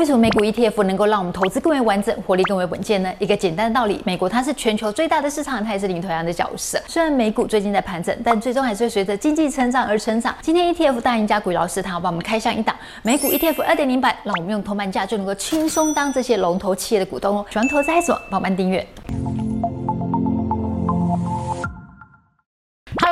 为什么美股 ETF 能够让我们投资更为完整，活力更为稳健呢？一个简单的道理，美国它是全球最大的市场，它也是领头羊的角色。虽然美股最近在盘整，但最终还是会随着经济成长而成长。今天 ETF 大赢家股老师，他要帮我们开箱一档美股 ETF 二点零版，让我们用铜板价就能够轻松当这些龙头企业的股东哦。喜欢投资还是什么？帮忙订阅。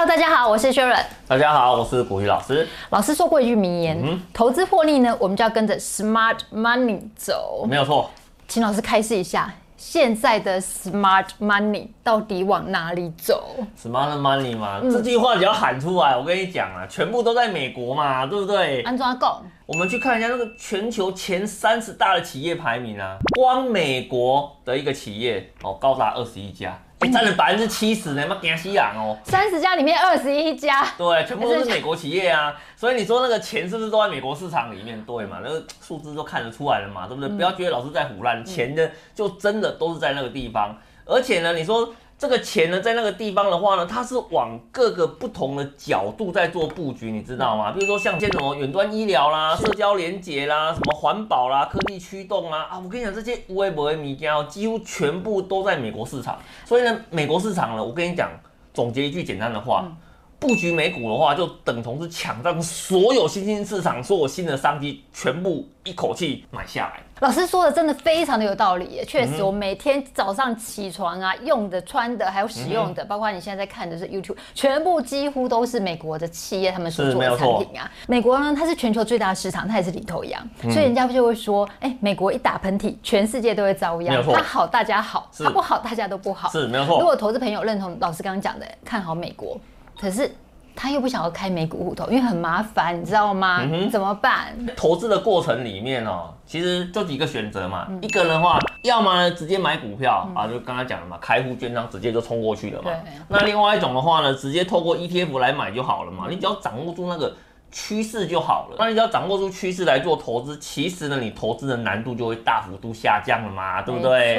Hello，大家好，我是 Sharon。大家好，我是股鱼老师。老师说过一句名言：嗯、投资获利呢，我们就要跟着 Smart Money 走。没有错，请老师开示一下，现在的 Smart Money 到底往哪里走？Smart Money 嘛，嗯、这句话只要喊出来，我跟你讲啊，全部都在美国嘛，对不对？安装够。我们去看一下那个全球前三十大的企业排名啊，光美国的一个企业哦，高达二十一家。占了百分之七十呢，妈惊死人哦！三十家里面二十一家，对，全部都是美国企业啊。所以你说那个钱是不是都在美国市场里面？对嘛，那个数字都看得出来了嘛，对不对？嗯、不要觉得老是在唬烂，钱呢就真的都是在那个地方。而且呢，你说。这个钱呢，在那个地方的话呢，它是往各个不同的角度在做布局，你知道吗？比如说像这种远端医疗啦、社交连接啦、什么环保啦、科技驱动啦啊，我跟你讲，这些无为不为米胶几乎全部都在美国市场。所以呢，美国市场呢，我跟你讲，总结一句简单的话。嗯布局美股的话，就等同是抢占所有新兴市场、所有新的商机，全部一口气买下来。老师说的真的非常的有道理耶，确实，我每天早上起床啊，用的、穿的，还有使用的，嗯、包括你现在在看的是 YouTube，全部几乎都是美国的企业他们所做的产品啊。美国呢，它是全球最大的市场，它也是领头羊，嗯、所以人家就会说，哎、欸，美国一打喷嚏，全世界都会遭殃。它好，大家好；它不好，大家都不好。是没有错。如果投资朋友认同老师刚刚讲的，看好美国。可是他又不想要开美股户头，因为很麻烦，你知道吗？怎么办？投资的过程里面哦，其实就几个选择嘛。嗯、一个人的话，要么呢直接买股票、嗯、啊，就刚才讲了嘛，开户券商直接就冲过去了嘛。那另外一种的话呢，直接透过 ETF 来买就好了嘛。嗯、你只要掌握住那个趋势就好了。那你只要掌握住趋势来做投资，其实呢，你投资的难度就会大幅度下降了嘛，对不对？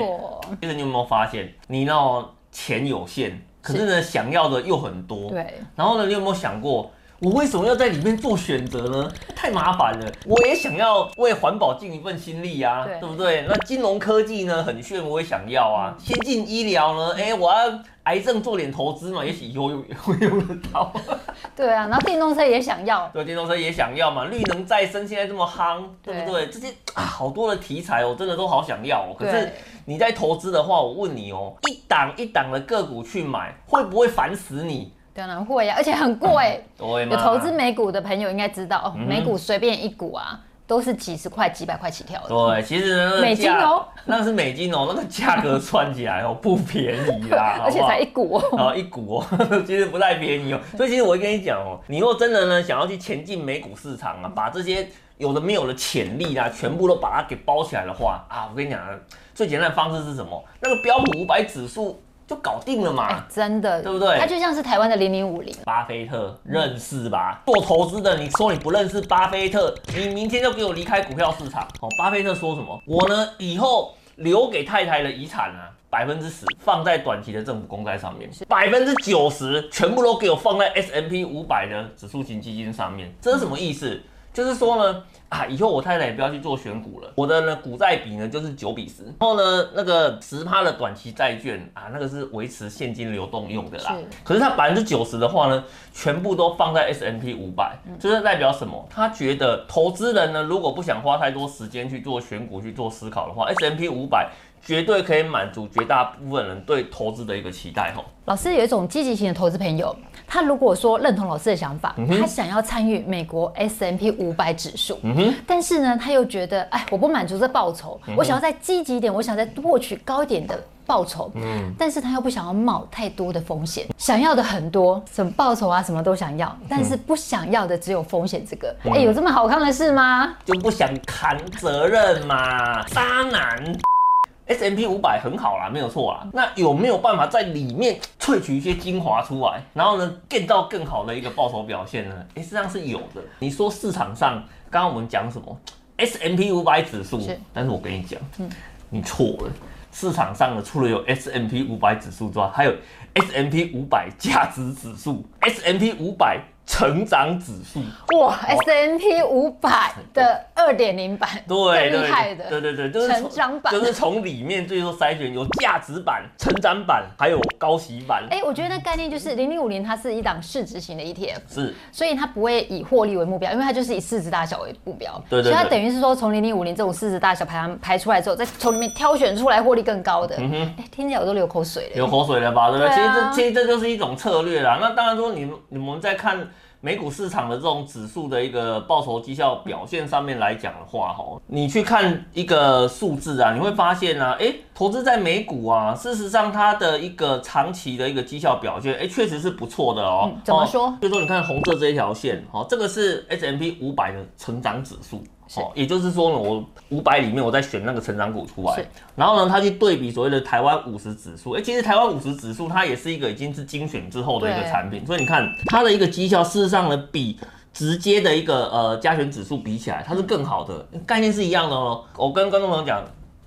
其实你有没有发现，你那钱有限？可是呢，是想要的又很多。对。然后呢，你有没有想过，我为什么要在里面做选择呢？太麻烦了。我也想要为环保尽一份心力啊，对，对不对？那金融科技呢，很炫，我也想要啊。先进医疗呢，哎，我要癌症做点投资嘛，也许以后用会用得到。对啊，然后电动车也想要。对，电动车也想要嘛。绿能再生现在这么夯，对不对？对这些啊，好多的题材，我真的都好想要哦。可是。你在投资的话，我问你哦，一档一档的个股去买，会不会烦死你？当然会呀，而且很贵。对？有投资美股的朋友应该知道哦，美股随便一股啊，都是几十块、几百块起跳的。对，其实那美金哦，那是美金哦，那个价格算起来哦 不便宜啦，而且才一股哦，然后一股哦，其实不太便宜哦。所以其实我会跟你讲哦，你若真的呢想要去前进美股市场啊，把这些有的没有的潜力啊，全部都把它给包起来的话啊，我跟你讲。最简单的方式是什么？那个标普五百指数就搞定了嘛？欸、真的，对不对？它就像是台湾的零零五零。巴菲特认识吧？嗯、做投资的，你说你不认识巴菲特，你明天就给我离开股票市场。哦，巴菲特说什么？我呢，以后留给太太的遗产呢，百分之十放在短期的政府公债上面，百分之九十全部都给我放在 S M P 五百的指数型基金上面。这是什么意思？嗯就是说呢，啊，以后我太太也不要去做选股了。我的呢股债比呢就是九比十，然后呢那个十趴的短期债券啊，那个是维持现金流动用的啦。是。可是它百分之九十的话呢，全部都放在 S M P 五百，就是代表什么？他觉得投资人呢，如果不想花太多时间去做选股去做思考的话，S M P 五百。绝对可以满足绝大部分人对投资的一个期待吼。老师有一种积极型的投资朋友，他如果说认同老师的想法，嗯、他想要参与美国 S M P 五百指数，嗯、哼。但是呢，他又觉得，哎，我不满足这报酬，嗯、我想要再积极一点，我想再获取高一点的报酬，嗯，但是他又不想要冒太多的风险，想要的很多，什么报酬啊，什么都想要，但是不想要的只有风险这个，哎、嗯，有这么好看的事吗？就不想扛责任嘛，渣男。S&P 五百很好啦，没有错啦。那有没有办法在里面萃取一些精华出来，然后呢，get 到更好的一个报酬表现呢？诶，实际上是有的。你说市场上刚刚我们讲什么 S M P 五百指数，但是我跟你讲，嗯，你错了。市场上呢，除了有 S M P 五百指数之外，还有 S M P 五百价值指数、S&P 五百成长指数哇，S&P 五百的二点零版，对，厉害的，对对对，就是成长版，就是从里面最后筛选有价值版、成长版，还有高息版。哎，我觉得那概念就是零零五零，它是一档市值型的 ETF，是，所以它不会以获利为目标，因为它就是以市值大小为目标。对对，所以它等于是说，从零零五零这种市值大小排行排出来之后，再从里面挑选出来获利更高的。嗯哼，哎，听起来我都流口水了，流口水了吧？对不对？其实这其实这就是一种策略啦。那当然说，你们你们在看。美股市场的这种指数的一个报酬绩效表现上面来讲的话，哈，你去看一个数字啊，你会发现呢，哎，投资在美股啊，事实上它的一个长期的一个绩效表现，哎，确实是不错的哦。怎么说？就是说你看红色这一条线，哈，这个是 S M P 五百的成长指数。哦，也就是说呢，我五百里面我再选那个成长股出来，然后呢，它去对比所谓的台湾五十指数，哎，其实台湾五十指数它也是一个已经是精选之后的一个产品，所以你看它的一个绩效，事实上呢，比直接的一个呃加权指数比起来，它是更好的，概念是一样的哦。我跟观众朋友讲。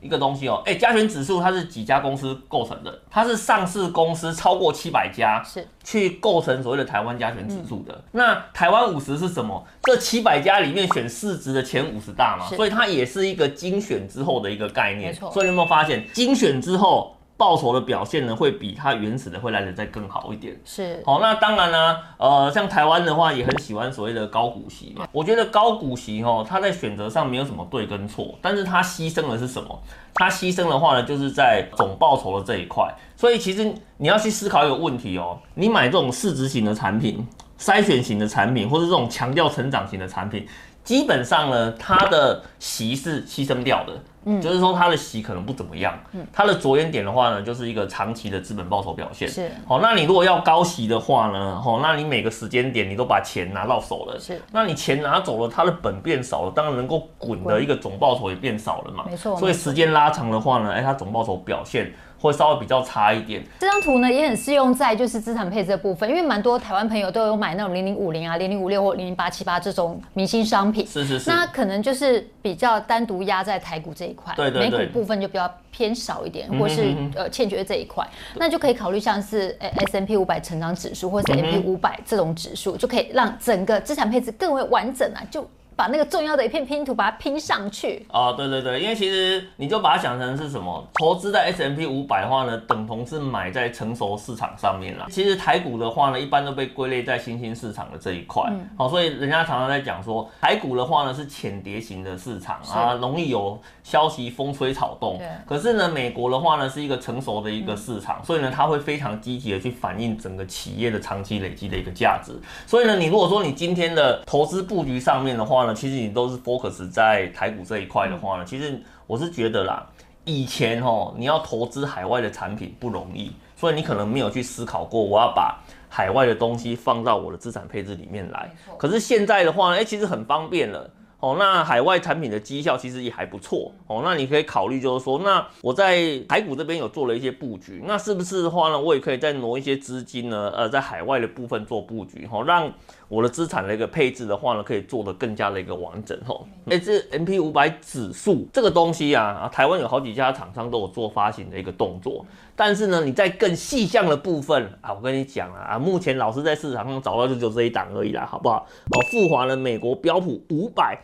一个东西哦，哎，加权指数它是几家公司构成的？它是上市公司超过七百家，是去构成所谓的台湾加权指数的。嗯、那台湾五十是什么？这七百家里面选市值的前五十大嘛，所以它也是一个精选之后的一个概念。没错，所以你有没有发现精选之后？报酬的表现呢，会比它原始的会来的再更好一点。是，好，那当然呢，呃，像台湾的话，也很喜欢所谓的高股息嘛。我觉得高股息哦，它在选择上没有什么对跟错，但是它牺牲的是什么？它牺牲的话呢，就是在总报酬的这一块。所以其实你要去思考一个问题哦，你买这种市值型的产品、筛选型的产品，或者这种强调成长型的产品，基本上呢，它的息是牺牲掉的。嗯，就是说它的息可能不怎么样，嗯，它的着眼点的话呢，就是一个长期的资本报酬表现。是，好，那你如果要高息的话呢，好，那你每个时间点你都把钱拿到手了，是，那你钱拿走了，它的本变少了，当然能够滚的一个总报酬也变少了嘛，没错。所以时间拉长的话呢，哎，它总报酬表现。会稍微比较差一点。这张图呢也很适用在就是资产配置的部分，因为蛮多台湾朋友都有买那种零零五零啊、零零五六或零零八七八这种明星商品。是是是。那可能就是比较单独压在台股这一块，对对对，美股部分就比较偏少一点，或是呃欠缺这一块，那就可以考虑像是 S&P 五百成长指数或是 S&P 五百这种指数，就可以让整个资产配置更为完整啊，就。把那个重要的一片拼图把它拼上去哦，对对对，因为其实你就把它想成是什么，投资在 S M P 五百的话呢，等同是买在成熟市场上面啦。其实台股的话呢，一般都被归类在新兴市场的这一块，好、嗯哦，所以人家常常在讲说，台股的话呢是浅碟型的市场啊，容易有消息风吹草动。对。可是呢，美国的话呢是一个成熟的一个市场，嗯、所以呢，它会非常积极的去反映整个企业的长期累积的一个价值。所以呢，你如果说你今天的投资布局上面的话，其实你都是 focus 在台股这一块的话呢，其实我是觉得啦，以前哦，你要投资海外的产品不容易，所以你可能没有去思考过，我要把海外的东西放到我的资产配置里面来。可是现在的话呢，哎，其实很方便了。哦，那海外产品的绩效其实也还不错哦。那你可以考虑，就是说，那我在台股这边有做了一些布局，那是不是的话呢，我也可以再挪一些资金呢？呃，在海外的部分做布局，哈，让我的资产的一个配置的话呢，可以做得更加的一个完整，吼。哎，这 M&P 五百指数这个东西啊，啊，台湾有好几家厂商都有做发行的一个动作，但是呢，你在更细项的部分啊，我跟你讲啊，啊，目前老师在市场上找到就只有这一档而已啦，好不好？哦，富华的美国标普五百。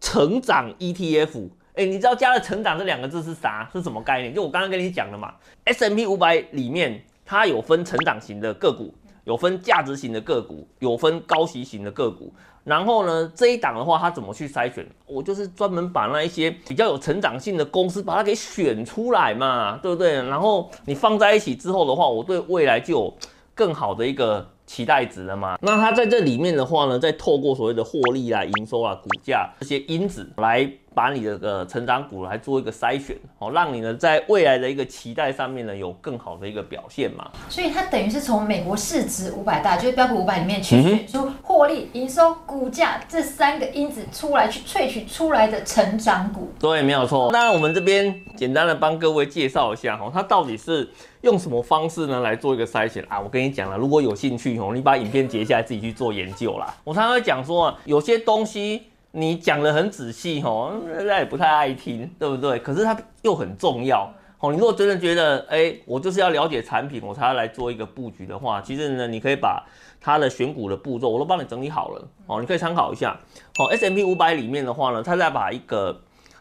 成长 ETF，哎、欸，你知道加了“成长”这两个字是啥？是什么概念？就我刚刚跟你讲的嘛。S M P 五百里面它有分成长型的个股，有分价值型的个股，有分高息型的个股。然后呢，这一档的话，它怎么去筛选？我就是专门把那一些比较有成长性的公司，把它给选出来嘛，对不对？然后你放在一起之后的话，我对未来就有更好的一个。期待值了嘛？那它在这里面的话呢，再透过所谓的获利啊、营收啊、股价这些因子来把你的个成长股来做一个筛选，哦，让你呢在未来的一个期待上面呢有更好的一个表现嘛。所以它等于是从美国市值五百大，就是标普五百里面去选出获利、营收、股价这三个因子出来，去萃取出来的成长股。对，没有错。那我们这边简单的帮各位介绍一下，哈，它到底是。用什么方式呢来做一个筛选啊？我跟你讲了，如果有兴趣哦，你把影片截下来自己去做研究啦。我常常会讲说啊，有些东西你讲得很仔细哦，大家也不太爱听，对不对？可是它又很重要哦，你如果真的觉得，哎、我就是要了解产品，我才要来做一个布局的话，其实呢，你可以把它的选股的步骤我都帮你整理好了，哦，你可以参考一下。哦 S M P 五百里面的话呢，它再把一个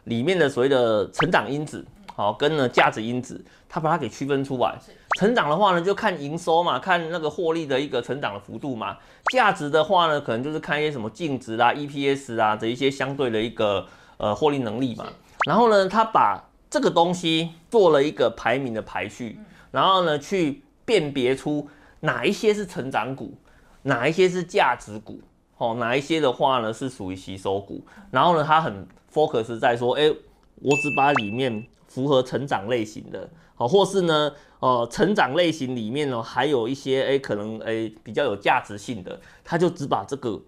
里面的所谓的成长因子，好，跟呢价值因子，它把它给区分出来。成长的话呢，就看营收嘛，看那个获利的一个成长的幅度嘛。价值的话呢，可能就是看一些什么净值啊、EPS 啊的一些相对的一个呃获利能力嘛。然后呢，他把这个东西做了一个排名的排序，然后呢，去辨别出哪一些是成长股，哪一些是价值股，哦，哪一些的话呢是属于吸收股。然后呢，他很 focus 在说，哎，我只把里面符合成长类型的，好，或是呢，呃，成长类型里面呢还有一些，哎，可能哎比较有价值性的，他就只把这个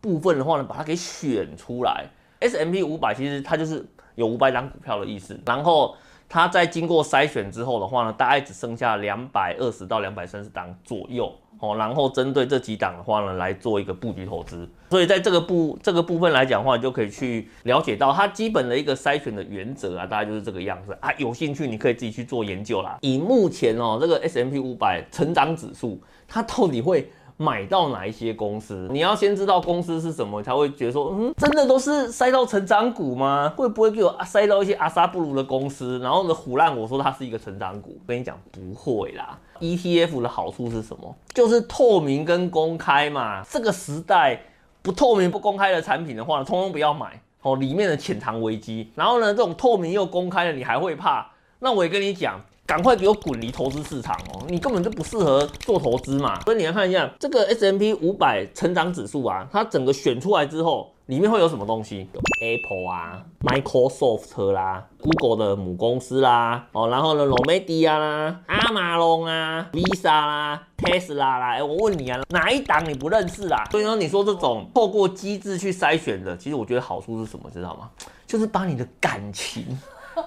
部分的话呢，把它给选出来。S M P 五百其实它就是。有五百张股票的意思，然后它在经过筛选之后的话呢，大概只剩下两百二十到两百三十档左右哦，然后针对这几档的话呢，来做一个布局投资。所以在这个部这个部分来讲的话，你就可以去了解到它基本的一个筛选的原则啊，大概就是这个样子啊。有兴趣你可以自己去做研究啦。以目前哦这个 S M P 五百成长指数，它到底会买到哪一些公司？你要先知道公司是什么，才会觉得说，嗯，真的都是塞到成长股吗？会不会给我塞到一些阿萨布鲁的公司，然后呢唬烂我说它是一个成长股？跟你讲，不会啦。ETF 的好处是什么？就是透明跟公开嘛。这个时代不透明不公开的产品的话，通通不要买哦，里面的潜藏危机。然后呢，这种透明又公开的，你还会怕？那我也跟你讲。赶快给我滚离投资市场哦！你根本就不适合做投资嘛。所以你来看一下这个 S M P 五百成长指数啊，它整个选出来之后，里面会有什么东西？Apple 啊，Microsoft 啦，Google 的母公司啦，哦，然后呢，Romedia 啦，阿马龙啊，Visa 啦，Tesla 啦。哎，我问你啊，哪一档你不认识啦？所以说，你说这种透过机制去筛选的，其实我觉得好处是什么，知道吗？就是把你的感情，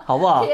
好不好？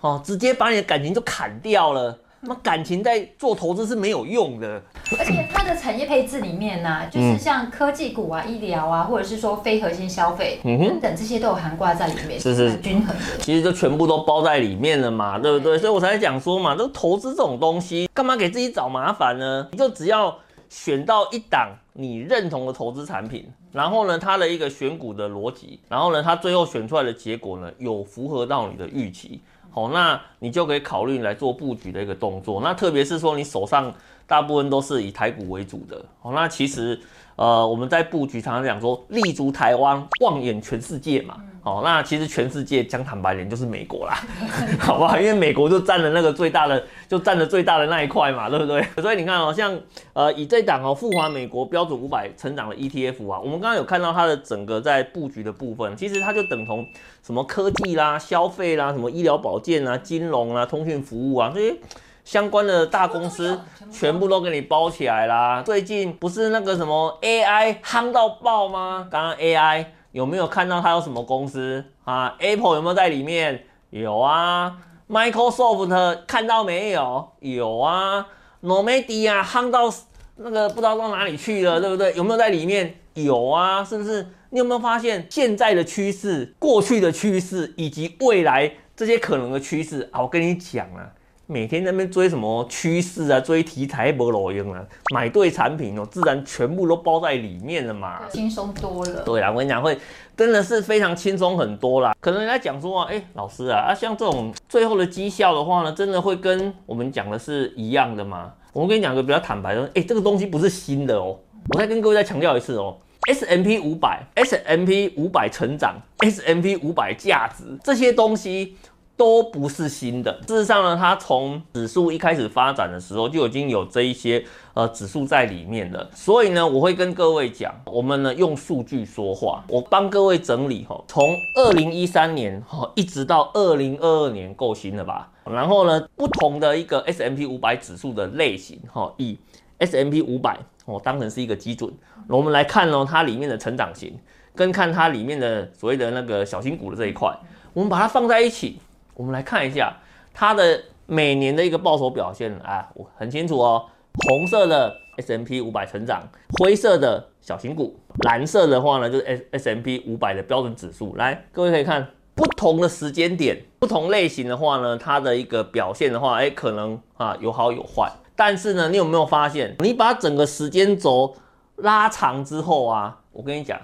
哦，直接把你的感情就砍掉了。那感情在做投资是没有用的。而且它的产业配置里面呢、啊，就是像科技股啊、医疗啊，或者是说非核心消费等等这些都有含挂在里面，是是均衡的。其实就全部都包在里面了嘛，对不对？所以我才讲说嘛，都投资这种东西，干嘛给自己找麻烦呢？你就只要选到一档你认同的投资产品。然后呢，它的一个选股的逻辑，然后呢，它最后选出来的结果呢，有符合到你的预期，好，那你就可以考虑来做布局的一个动作。那特别是说你手上大部分都是以台股为主的，好，那其实呃，我们在布局常常讲说立足台湾，望眼全世界嘛。哦，那其实全世界讲坦白点就是美国啦，好不好？因为美国就占了那个最大的，就占了最大的那一块嘛，对不对？所以你看哦，像呃以这档哦富华美国标准五百成长的 ETF 啊，我们刚刚有看到它的整个在布局的部分，其实它就等同什么科技啦、消费啦、什么医疗保健啊、金融啊、通讯服务啊这些相关的大公司，全部都给你包起来啦。最近不是那个什么 AI 夯到爆吗？刚刚 AI。有没有看到它有什么公司啊？Apple 有没有在里面？有啊。Microsoft 看到没有？有啊。NVIDIA 夯到那个不知道到哪里去了，对不对？有没有在里面？有啊，是不是？你有没有发现现在的趋势、过去的趋势以及未来这些可能的趋势啊？我跟你讲啊。每天在那边追什么趋势啊，追题材不路用啊，买对产品哦，自然全部都包在里面了嘛，轻松多了。对啊，我跟你讲，会真的是非常轻松很多啦。可能人家讲说啊，哎、欸，老师啊，啊，像这种最后的绩效的话呢，真的会跟我们讲的是一样的吗？我跟你讲个比较坦白的，哎、欸，这个东西不是新的哦。我再跟各位再强调一次哦 S M P 五百 S M P 五百成长 S M P 五百价值这些东西。都不是新的。事实上呢，它从指数一开始发展的时候就已经有这一些呃指数在里面了。所以呢，我会跟各位讲，我们呢用数据说话。我帮各位整理哈，从二零一三年哈一直到二零二二年，够新了吧？然后呢，不同的一个 S M P 五百指数的类型哈，以 S M P 五百哦当成是一个基准，我们来看呢它里面的成长型，跟看它里面的所谓的那个小型股的这一块，我们把它放在一起。我们来看一下它的每年的一个报酬表现啊，我很清楚哦。红色的 S M P 五百成长，灰色的小型股，蓝色的话呢就是 S S M P 五百的标准指数。来，各位可以看不同的时间点、不同类型的话呢，它的一个表现的话，哎，可能啊有好有坏。但是呢，你有没有发现，你把整个时间轴拉长之后啊，我跟你讲，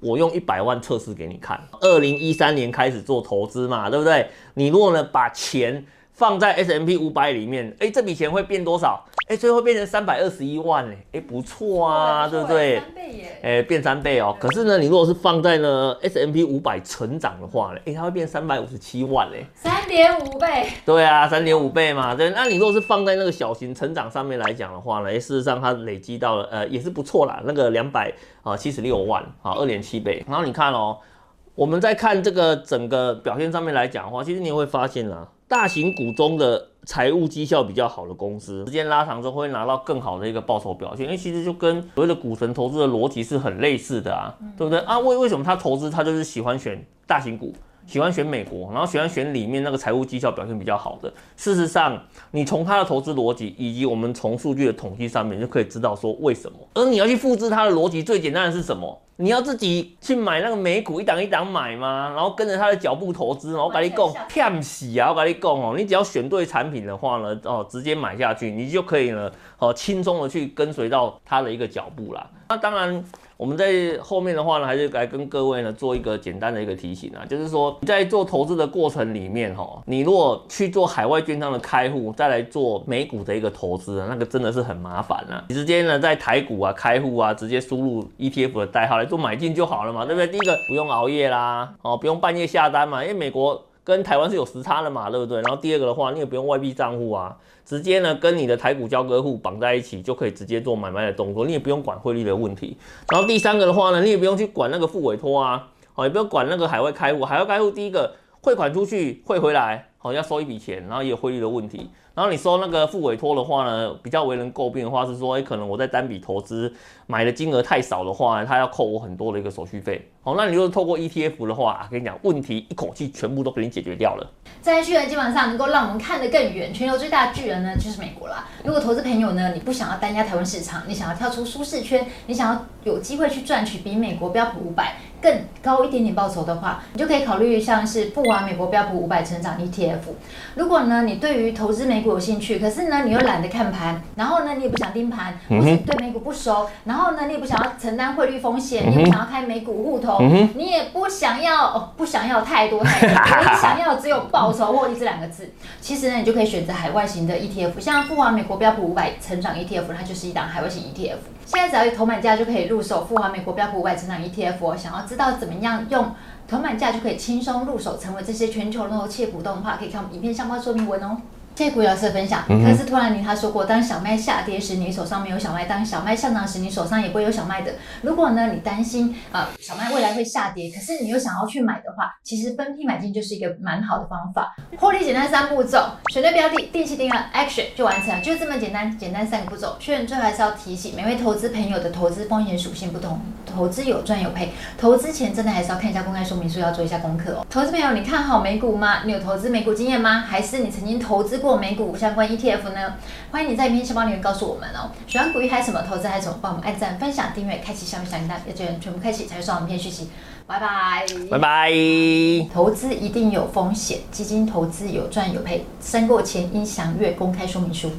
我用一百万测试给你看。二零一三年开始做投资嘛，对不对？你如果呢把钱放在 S M P 五百里面，哎，这笔钱会变多少？哎，最后变成三百二十一万嘞，哎，不错啊，对不对？三倍耶！哎，变三倍哦。可是呢，你如果是放在呢 S M P 五百成长的话呢，哎，它会变三百五十七万嘞，三点五倍。对啊，三点五倍嘛。对，那你如果是放在那个小型成长上面来讲的话呢，哎，事实上它累积到了呃也是不错啦，那个两百啊七十六万啊，二点七倍。然后你看哦，我们在看这个整个表现上面来讲的话，其实你也会发现啊，大型股中的。财务绩效比较好的公司，时间拉长之后会拿到更好的一个报酬表现，因为其实就跟所谓的股神投资的逻辑是很类似的啊，对不对啊？为为什么他投资他就是喜欢选大型股，喜欢选美国，然后喜欢选里面那个财务绩效表现比较好的。事实上，你从他的投资逻辑以及我们从数据的统计上面就可以知道说为什么。而你要去复制他的逻辑，最简单的是什么？你要自己去买那个美股一档一档买吗？然后跟着他的脚步投资，然后我跟你讲骗死啊！我跟你讲哦，你只要选对产品的话呢，哦，直接买下去，你就可以呢，好，轻松的去跟随到他的一个脚步啦。那当然。我们在后面的话呢，还是来跟各位呢做一个简单的一个提醒啊，就是说在做投资的过程里面哈，你如果去做海外券商的开户，再来做美股的一个投资，那个真的是很麻烦啊。你直接呢在台股啊开户啊，直接输入 ETF 的代号来做买进就好了嘛，对不对？第一个不用熬夜啦，哦，不用半夜下单嘛，因为美国跟台湾是有时差的嘛，对不对？然后第二个的话，你也不用外币账户啊。直接呢跟你的台股交割户绑在一起，就可以直接做买卖的动作，你也不用管汇率的问题。然后第三个的话呢，你也不用去管那个付委托啊，好，也不用管那个海外开户。海外开户第一个汇款出去汇回来，好，要收一笔钱，然后也有汇率的问题。然后你收那个付委托的话呢，比较为人诟病的话是说，哎，可能我在单笔投资买的金额太少的话，他要扣我很多的一个手续费。好，那你如果透过 ETF 的话，跟你讲，问题一口气全部都给你解决掉了。这巨人基本上能够让我们看得更远，全球最大的巨人呢就是美国啦。如果投资朋友呢，你不想要单压台湾市场，你想要跳出舒适圈，你想要有机会去赚取比美国标普五百更高一点点报酬的话，你就可以考虑像是不华美国标普五百成长 ETF。如果呢，你对于投资美股有兴趣，可是呢，你又懒得看盘，然后呢，你也不想盯盘，或是对美股不熟，然后呢，你也不想要承担汇率风险，你也不想要开美股户头，你也不想要哦，不想要太多太多，你想要只有报酬获利这两个字，其实呢，你就可以选择海外型的 ETF，像富华美国标普五百成长 ETF，它就是一档海外型 ETF。现在只要有头买价就可以入手富华美国标普五百成长 ETF，想要知道怎么样用头买价就可以轻松入手，成为这些全球的企业股东的话，可以看我们影片相关说明文哦。谢谢古老师的分享。可是突然你他说过，当小麦下跌时，你手上没有小麦；当小麦上涨时，你手上也不会有小麦的。如果呢，你担心啊、呃，小麦未来会下跌，可是你又想要去买的话，其实分批买进就是一个蛮好的方法。获利简单三步骤：选对标的，定期定额，action 就完成了，就这么简单。简单三个步骤。确认最后还是要提醒每位投资朋友的投资风险属性不同，投资有赚有赔，投资前真的还是要看一下公开说明书，要做一下功课哦。投资朋友，你看好美股吗？你有投资美股经验吗？还是你曾经投资过？美股相关 ETF 呢？欢迎你在影片下方留言告诉我们哦。喜欢股鱼还是什么投资还是什么？帮我们按赞、分享、订阅、开启小铃铛，要全全部开启才会收到我们片讯息。拜拜拜拜。投资一定有风险，基金投资有赚有赔，申购前应详阅公开说明书。